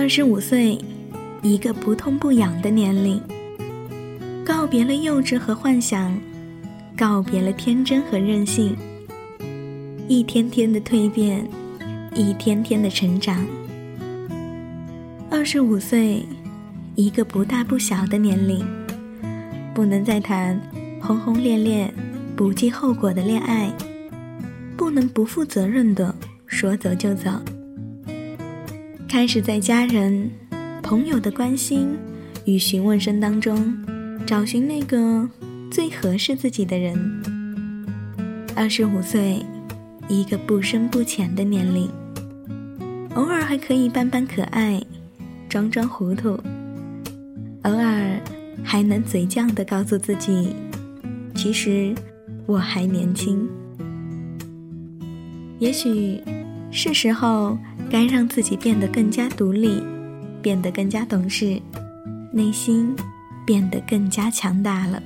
二十五岁，一个不痛不痒的年龄，告别了幼稚和幻想，告别了天真和任性，一天天的蜕变，一天天的成长。二十五岁，一个不大不小的年龄，不能再谈轰轰烈烈、不计后果的恋爱，不能不负责任的说走就走。开始在家人、朋友的关心与询问声当中，找寻那个最合适自己的人。二十五岁，一个不深不浅的年龄，偶尔还可以扮扮可爱，装装糊涂，偶尔还能嘴犟的告诉自己，其实我还年轻。也许是时候。该让自己变得更加独立，变得更加懂事，内心变得更加强大了。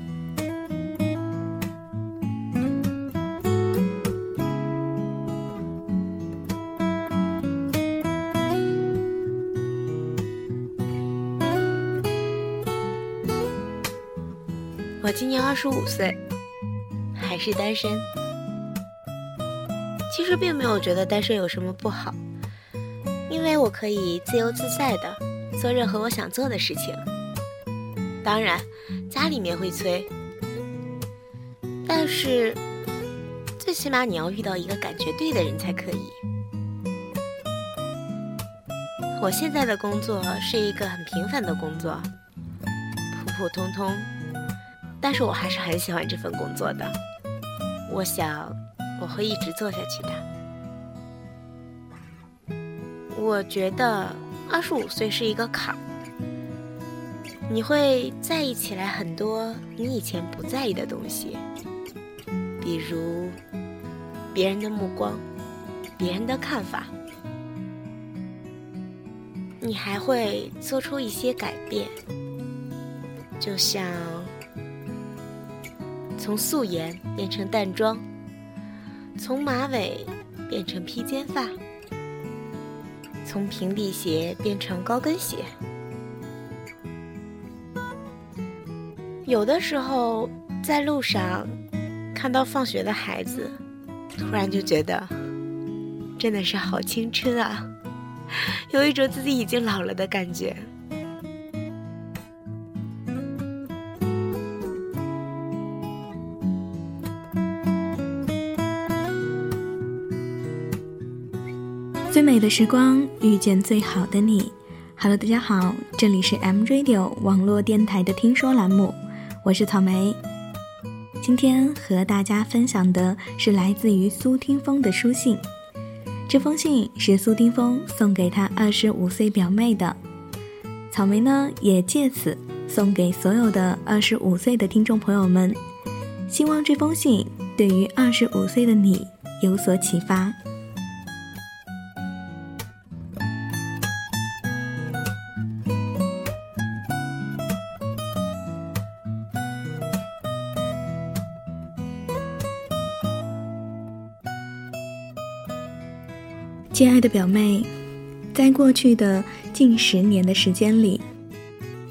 我今年二十五岁，还是单身。其实并没有觉得单身有什么不好。因为我可以自由自在的做任何我想做的事情，当然家里面会催，但是最起码你要遇到一个感觉对的人才可以。我现在的工作是一个很平凡的工作，普普通通，但是我还是很喜欢这份工作的，我想我会一直做下去的。我觉得二十五岁是一个坎儿，你会在意起来很多你以前不在意的东西，比如别人的目光、别人的看法，你还会做出一些改变，就像从素颜变成淡妆，从马尾变成披肩发。从平底鞋变成高跟鞋，有的时候在路上看到放学的孩子，突然就觉得真的是好青春啊，有一种自己已经老了的感觉。最美的时光遇见最好的你。Hello，大家好，这里是 M Radio 网络电台的听说栏目，我是草莓。今天和大家分享的是来自于苏听风的书信。这封信是苏听风送给他二十五岁表妹的。草莓呢，也借此送给所有的二十五岁的听众朋友们，希望这封信对于二十五岁的你有所启发。亲爱的表妹，在过去的近十年的时间里，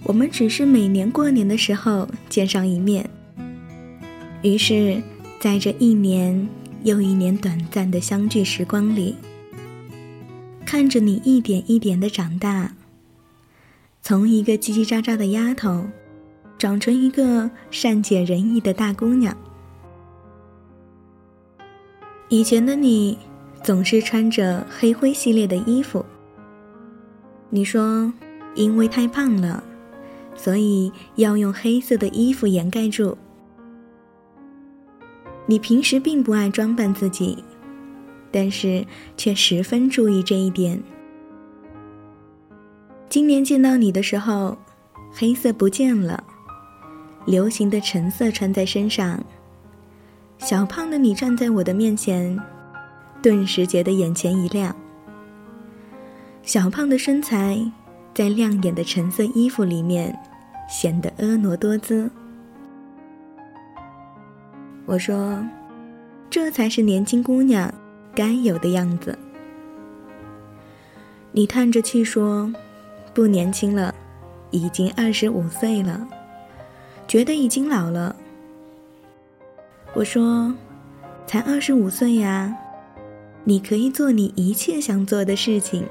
我们只是每年过年的时候见上一面。于是，在这一年又一年短暂的相聚时光里，看着你一点一点的长大，从一个叽叽喳喳的丫头，长成一个善解人意的大姑娘。以前的你。总是穿着黑灰系列的衣服。你说，因为太胖了，所以要用黑色的衣服掩盖住。你平时并不爱装扮自己，但是却十分注意这一点。今年见到你的时候，黑色不见了，流行的橙色穿在身上。小胖的你站在我的面前。顿时觉得眼前一亮。小胖的身材，在亮眼的橙色衣服里面，显得婀娜多姿。我说：“这才是年轻姑娘该有的样子。”你叹着气说：“不年轻了，已经二十五岁了，觉得已经老了。我说，才二十五岁呀，你可以做你一切想做的事情。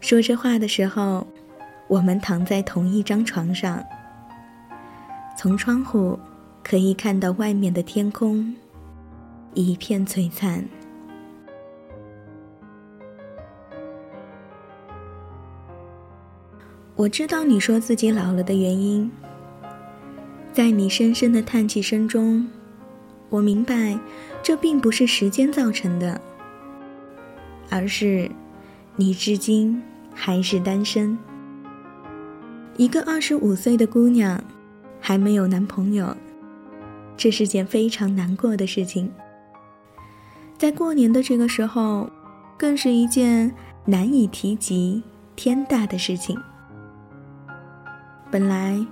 说这话的时候，我们躺在同一张床上，从窗户可以看到外面的天空，一片璀璨。我知道你说自己老了的原因，在你深深的叹气声中，我明白，这并不是时间造成的，而是你至今。还是单身，一个二十五岁的姑娘，还没有男朋友，这是件非常难过的事情。在过年的这个时候，更是一件难以提及、天大的事情。本来，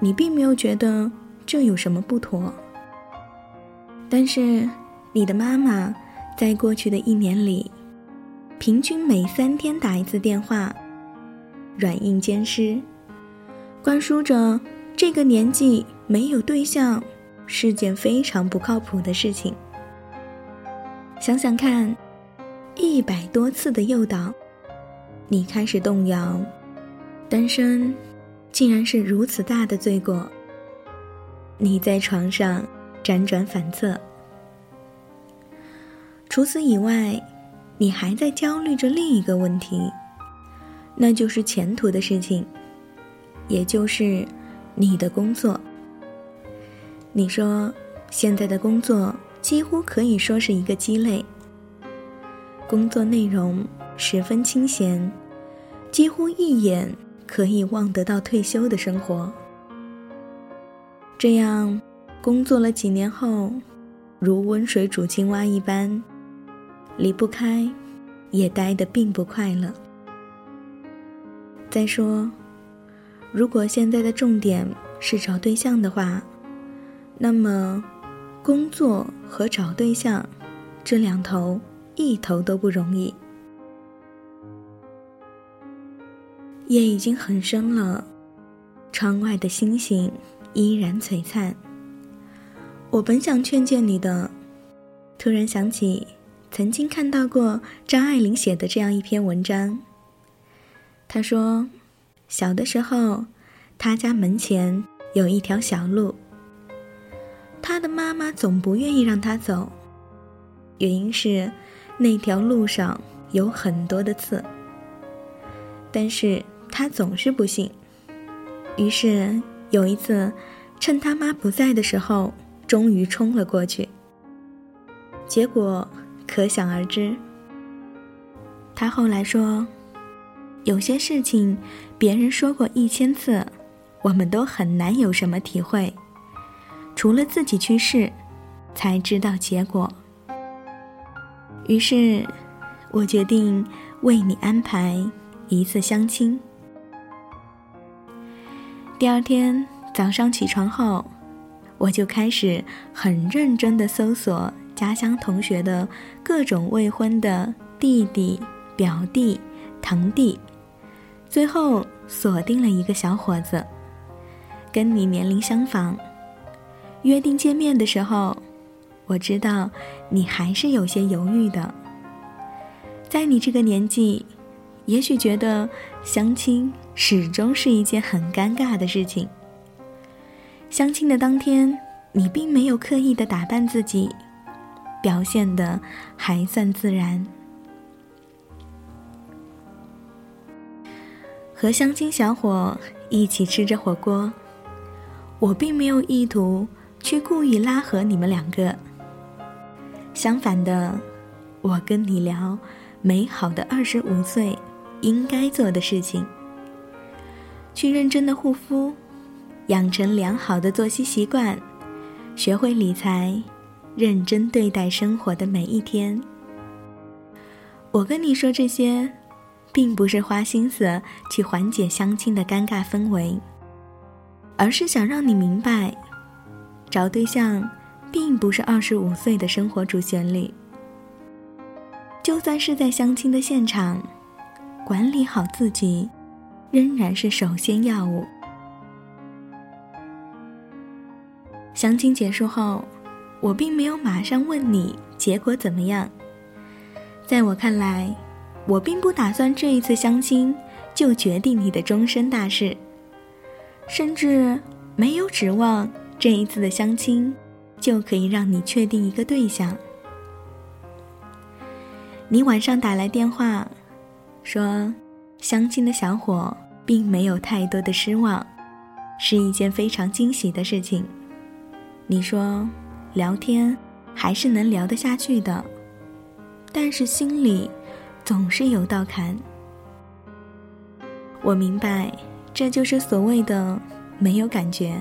你并没有觉得这有什么不妥，但是你的妈妈在过去的一年里。平均每三天打一次电话，软硬兼施，灌输着这个年纪没有对象是件非常不靠谱的事情。想想看，一百多次的诱导，你开始动摇，单身竟然是如此大的罪过。你在床上辗转反侧，除此以外。你还在焦虑着另一个问题，那就是前途的事情，也就是你的工作。你说现在的工作几乎可以说是一个鸡肋，工作内容十分清闲，几乎一眼可以望得到退休的生活。这样工作了几年后，如温水煮青蛙一般。离不开，也待得并不快乐。再说，如果现在的重点是找对象的话，那么，工作和找对象，这两头一头都不容易。夜已经很深了，窗外的星星依然璀璨。我本想劝谏你的，突然想起。曾经看到过张爱玲写的这样一篇文章。她说，小的时候，她家门前有一条小路。她的妈妈总不愿意让她走，原因是那条路上有很多的刺。但是她总是不信，于是有一次，趁他妈不在的时候，终于冲了过去。结果。可想而知。他后来说：“有些事情，别人说过一千次，我们都很难有什么体会，除了自己去试，才知道结果。”于是，我决定为你安排一次相亲。第二天早上起床后，我就开始很认真的搜索。家乡同学的各种未婚的弟弟、表弟、堂弟，最后锁定了一个小伙子，跟你年龄相仿。约定见面的时候，我知道你还是有些犹豫的。在你这个年纪，也许觉得相亲始终是一件很尴尬的事情。相亲的当天，你并没有刻意的打扮自己。表现的还算自然。和相亲小伙一起吃着火锅，我并没有意图去故意拉合你们两个。相反的，我跟你聊美好的二十五岁应该做的事情：去认真的护肤，养成良好的作息习惯，学会理财。认真对待生活的每一天。我跟你说这些，并不是花心思去缓解相亲的尴尬氛围，而是想让你明白，找对象并不是二十五岁的生活主旋律。就算是在相亲的现场，管理好自己，仍然是首先要务。相亲结束后，我并没有马上问你结果怎么样。在我看来，我并不打算这一次相亲就决定你的终身大事，甚至没有指望这一次的相亲就可以让你确定一个对象。你晚上打来电话，说相亲的小伙并没有太多的失望，是一件非常惊喜的事情。你说，聊天还是能聊得下去的，但是心里总是有道坎。我明白，这就是所谓的没有感觉。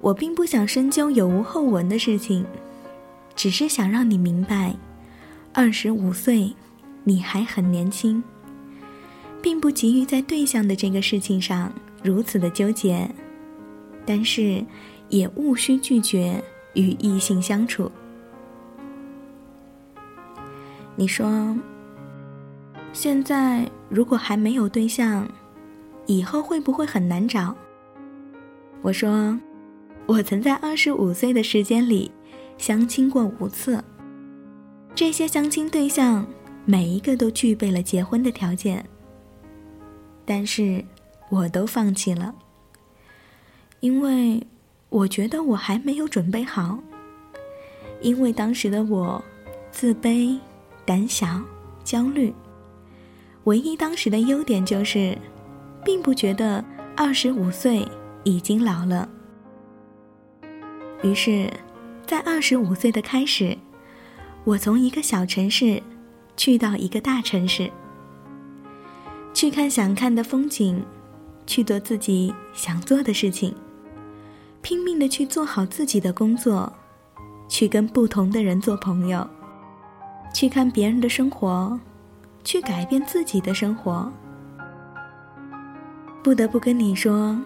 我并不想深究有无后文的事情，只是想让你明白，二十五岁，你还很年轻，并不急于在对象的这个事情上如此的纠结，但是。也务需拒绝与异性相处。你说，现在如果还没有对象，以后会不会很难找？我说，我曾在二十五岁的时间里相亲过五次，这些相亲对象每一个都具备了结婚的条件，但是我都放弃了，因为。我觉得我还没有准备好，因为当时的我自卑、胆小、焦虑。唯一当时的优点就是，并不觉得二十五岁已经老了。于是，在二十五岁的开始，我从一个小城市去到一个大城市，去看想看的风景，去做自己想做的事情。拼命的去做好自己的工作，去跟不同的人做朋友，去看别人的生活，去改变自己的生活。不得不跟你说，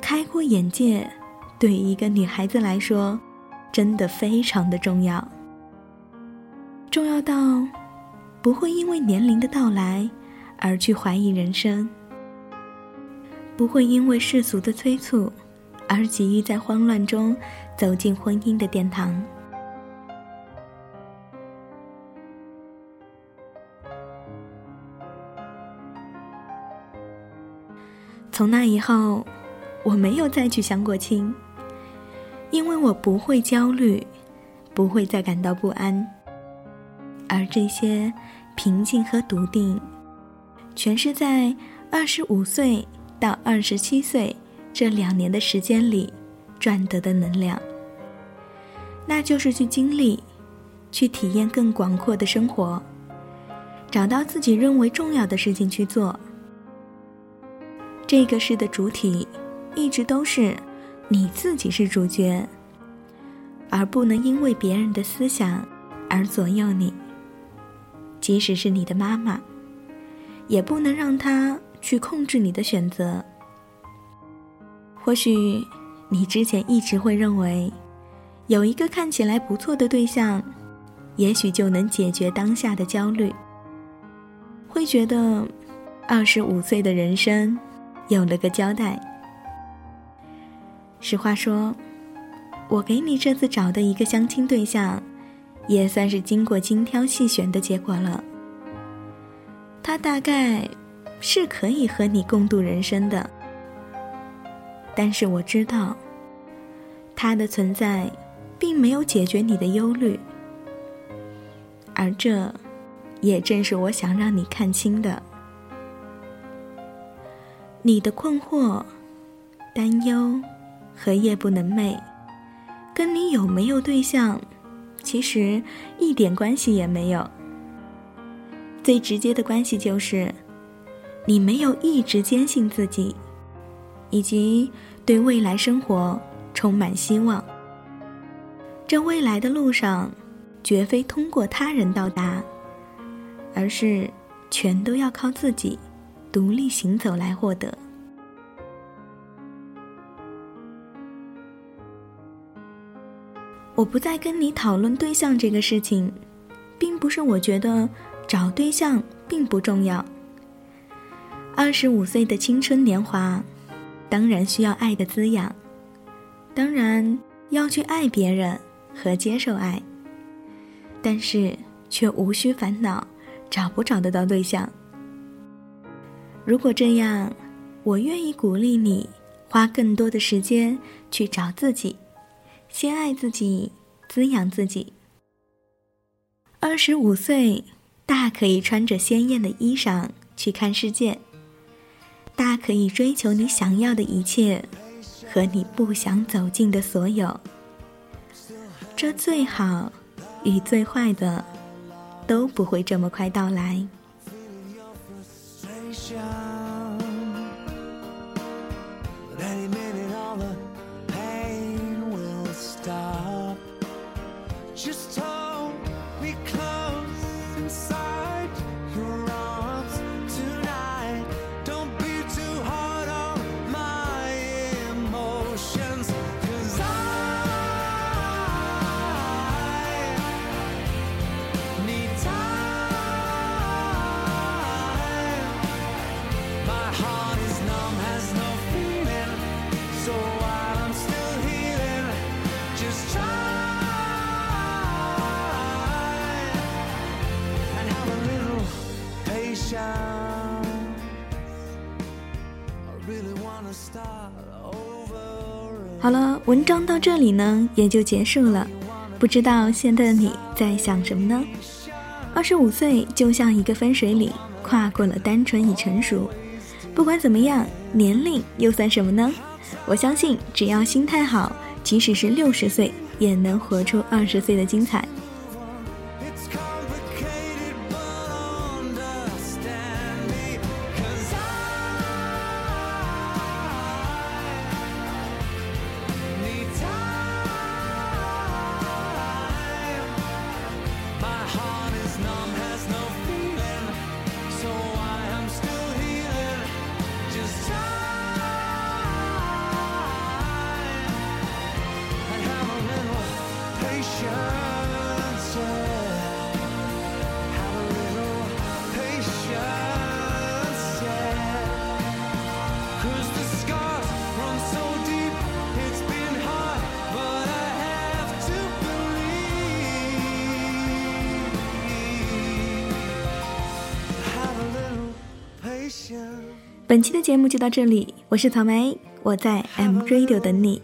开阔眼界对一个女孩子来说，真的非常的重要。重要到不会因为年龄的到来而去怀疑人生，不会因为世俗的催促。而急于在慌乱中走进婚姻的殿堂。从那以后，我没有再去相过亲，因为我不会焦虑，不会再感到不安。而这些平静和笃定，全是在二十五岁到二十七岁。这两年的时间里，赚得的能量，那就是去经历，去体验更广阔的生活，找到自己认为重要的事情去做。这个事的主体，一直都是你自己是主角，而不能因为别人的思想而左右你。即使是你的妈妈，也不能让她去控制你的选择。或许，你之前一直会认为，有一个看起来不错的对象，也许就能解决当下的焦虑。会觉得，二十五岁的人生有了个交代。实话说，我给你这次找的一个相亲对象，也算是经过精挑细选的结果了。他大概是可以和你共度人生的。但是我知道，它的存在，并没有解决你的忧虑，而这，也正是我想让你看清的。你的困惑、担忧和夜不能寐，跟你有没有对象，其实一点关系也没有。最直接的关系就是，你没有一直坚信自己。以及对未来生活充满希望。这未来的路上，绝非通过他人到达，而是全都要靠自己独立行走来获得。我不再跟你讨论对象这个事情，并不是我觉得找对象并不重要。二十五岁的青春年华，当然需要爱的滋养，当然要去爱别人和接受爱，但是却无需烦恼找不找得到对象。如果这样，我愿意鼓励你花更多的时间去找自己，先爱自己，滋养自己。二十五岁，大可以穿着鲜艳的衣裳去看世界，大可以追求你想要的一切和你不想走进的所有。这最好与最坏的都不会这么快到来。好了，文章到这里呢也就结束了。不知道现在的你在想什么呢？二十五岁就像一个分水岭，跨过了单纯与成熟。不管怎么样，年龄又算什么呢？我相信，只要心态好，即使是六十岁，也能活出二十岁的精彩。本期的节目就到这里，我是草莓，我在 M Radio 等你。